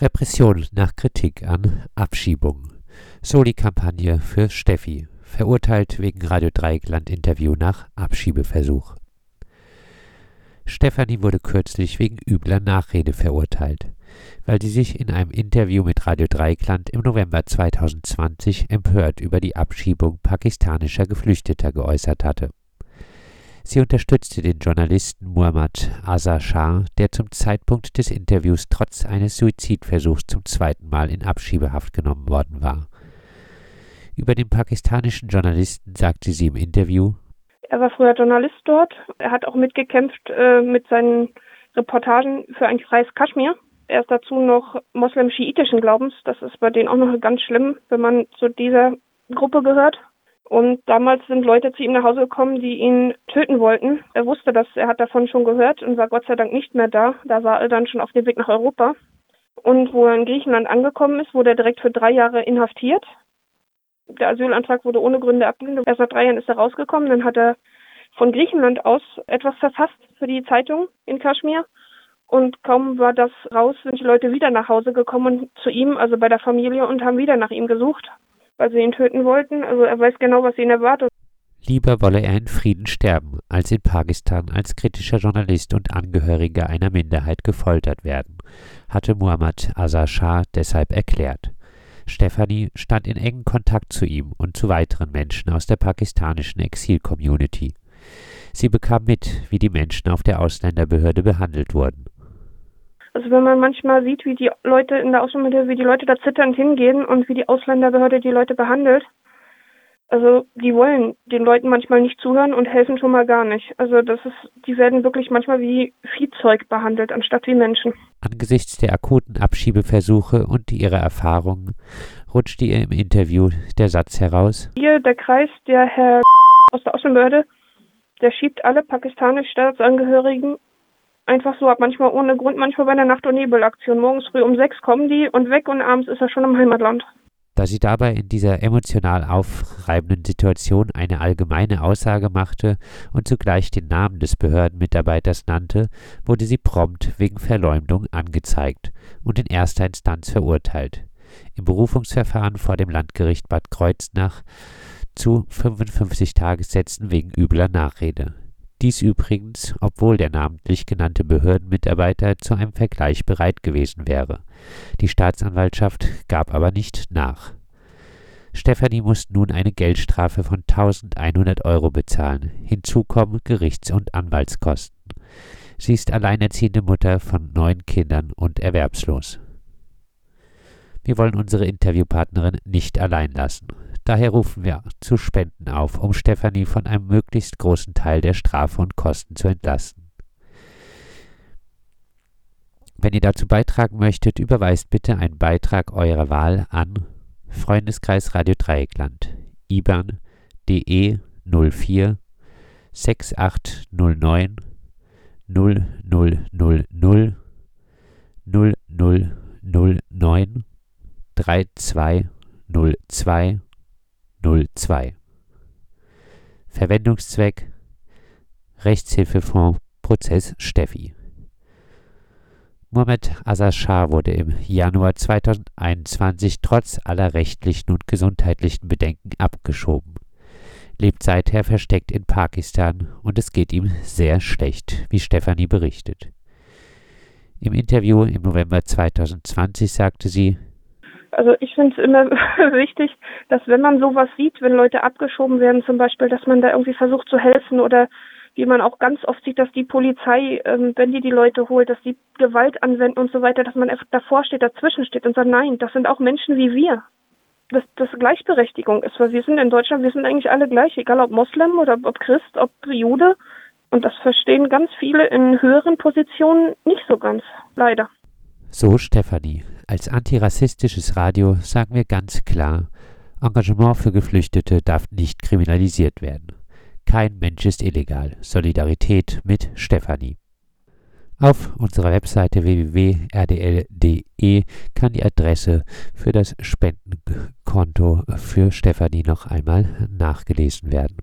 Repression nach Kritik an Abschiebung. Soli-Kampagne für Steffi. Verurteilt wegen Radio Dreieckland-Interview nach Abschiebeversuch. Stefanie wurde kürzlich wegen übler Nachrede verurteilt, weil sie sich in einem Interview mit Radio Dreieckland im November 2020 empört über die Abschiebung pakistanischer Geflüchteter geäußert hatte. Sie unterstützte den Journalisten Muhammad Azar Shah, der zum Zeitpunkt des Interviews trotz eines Suizidversuchs zum zweiten Mal in Abschiebehaft genommen worden war. Über den pakistanischen Journalisten sagte sie im Interview, er war früher Journalist dort. Er hat auch mitgekämpft äh, mit seinen Reportagen für ein freies Kaschmir. Er ist dazu noch moslem-schiitischen Glaubens. Das ist bei denen auch noch ganz schlimm, wenn man zu dieser Gruppe gehört. Und damals sind Leute zu ihm nach Hause gekommen, die ihn töten wollten. Er wusste das, er hat davon schon gehört und war Gott sei Dank nicht mehr da. Da war er dann schon auf dem Weg nach Europa. Und wo er in Griechenland angekommen ist, wurde er direkt für drei Jahre inhaftiert. Der Asylantrag wurde ohne Gründe abgelehnt. Erst nach drei Jahren ist er rausgekommen. Dann hat er von Griechenland aus etwas verfasst für die Zeitung in Kaschmir. Und kaum war das raus, sind die Leute wieder nach Hause gekommen zu ihm, also bei der Familie, und haben wieder nach ihm gesucht weil sie ihn töten wollten. Also er weiß genau, was ihn erwartet. Lieber wolle er in Frieden sterben, als in Pakistan als kritischer Journalist und Angehöriger einer Minderheit gefoltert werden, hatte Muhammad Azar Shah deshalb erklärt. Stephanie stand in engem Kontakt zu ihm und zu weiteren Menschen aus der pakistanischen Exil-Community. Sie bekam mit, wie die Menschen auf der Ausländerbehörde behandelt wurden. Also wenn man manchmal sieht, wie die Leute in der Ausländerbehörde, wie die Leute da zitternd hingehen und wie die Ausländerbehörde die Leute behandelt, also die wollen den Leuten manchmal nicht zuhören und helfen schon mal gar nicht. Also das ist, die werden wirklich manchmal wie Viehzeug behandelt, anstatt wie Menschen. Angesichts der akuten Abschiebeversuche und ihrer Erfahrungen rutschte ihr im Interview der Satz heraus. Hier der Kreis, der Herr aus der Außenbehörde, der schiebt alle pakistanischen Staatsangehörigen einfach so ab, manchmal ohne Grund, manchmal bei einer Nacht- und Nebelaktion. Morgens früh um sechs kommen die und weg und abends ist er schon im Heimatland. Da sie dabei in dieser emotional aufreibenden Situation eine allgemeine Aussage machte und zugleich den Namen des Behördenmitarbeiters nannte, wurde sie prompt wegen Verleumdung angezeigt und in erster Instanz verurteilt. Im Berufungsverfahren vor dem Landgericht Bad Kreuznach zu 55 Tagessätzen wegen übler Nachrede. Dies übrigens, obwohl der namentlich genannte Behördenmitarbeiter zu einem Vergleich bereit gewesen wäre. Die Staatsanwaltschaft gab aber nicht nach. Stefanie muss nun eine Geldstrafe von 1100 Euro bezahlen. Hinzu kommen Gerichts- und Anwaltskosten. Sie ist alleinerziehende Mutter von neun Kindern und erwerbslos. Wir wollen unsere Interviewpartnerin nicht allein lassen. Daher rufen wir zu Spenden auf, um Stefanie von einem möglichst großen Teil der Strafe und Kosten zu entlasten. Wenn ihr dazu beitragen möchtet, überweist bitte einen Beitrag eurer Wahl an Freundeskreis Radio Dreieckland, IBAN DE 04 6809 0000 0009 3202 02. Verwendungszweck Rechtshilfefonds Prozess Steffi. Mohamed Azar wurde im Januar 2021 trotz aller rechtlichen und gesundheitlichen Bedenken abgeschoben, lebt seither versteckt in Pakistan und es geht ihm sehr schlecht, wie Stefanie berichtet. Im Interview im November 2020 sagte sie, also ich finde es immer wichtig, dass wenn man sowas sieht, wenn Leute abgeschoben werden zum Beispiel, dass man da irgendwie versucht zu helfen oder wie man auch ganz oft sieht, dass die Polizei, ähm, wenn die die Leute holt, dass die Gewalt anwenden und so weiter, dass man davor steht, dazwischen steht und sagt, nein, das sind auch Menschen wie wir. Dass das Gleichberechtigung ist, weil wir sind in Deutschland, wir sind eigentlich alle gleich, egal ob Moslem oder ob Christ, ob Jude. Und das verstehen ganz viele in höheren Positionen nicht so ganz, leider. So Stefanie. Als antirassistisches Radio sagen wir ganz klar, Engagement für Geflüchtete darf nicht kriminalisiert werden. Kein Mensch ist illegal. Solidarität mit Stefanie. Auf unserer Webseite www.rdl.de kann die Adresse für das Spendenkonto für Stefanie noch einmal nachgelesen werden.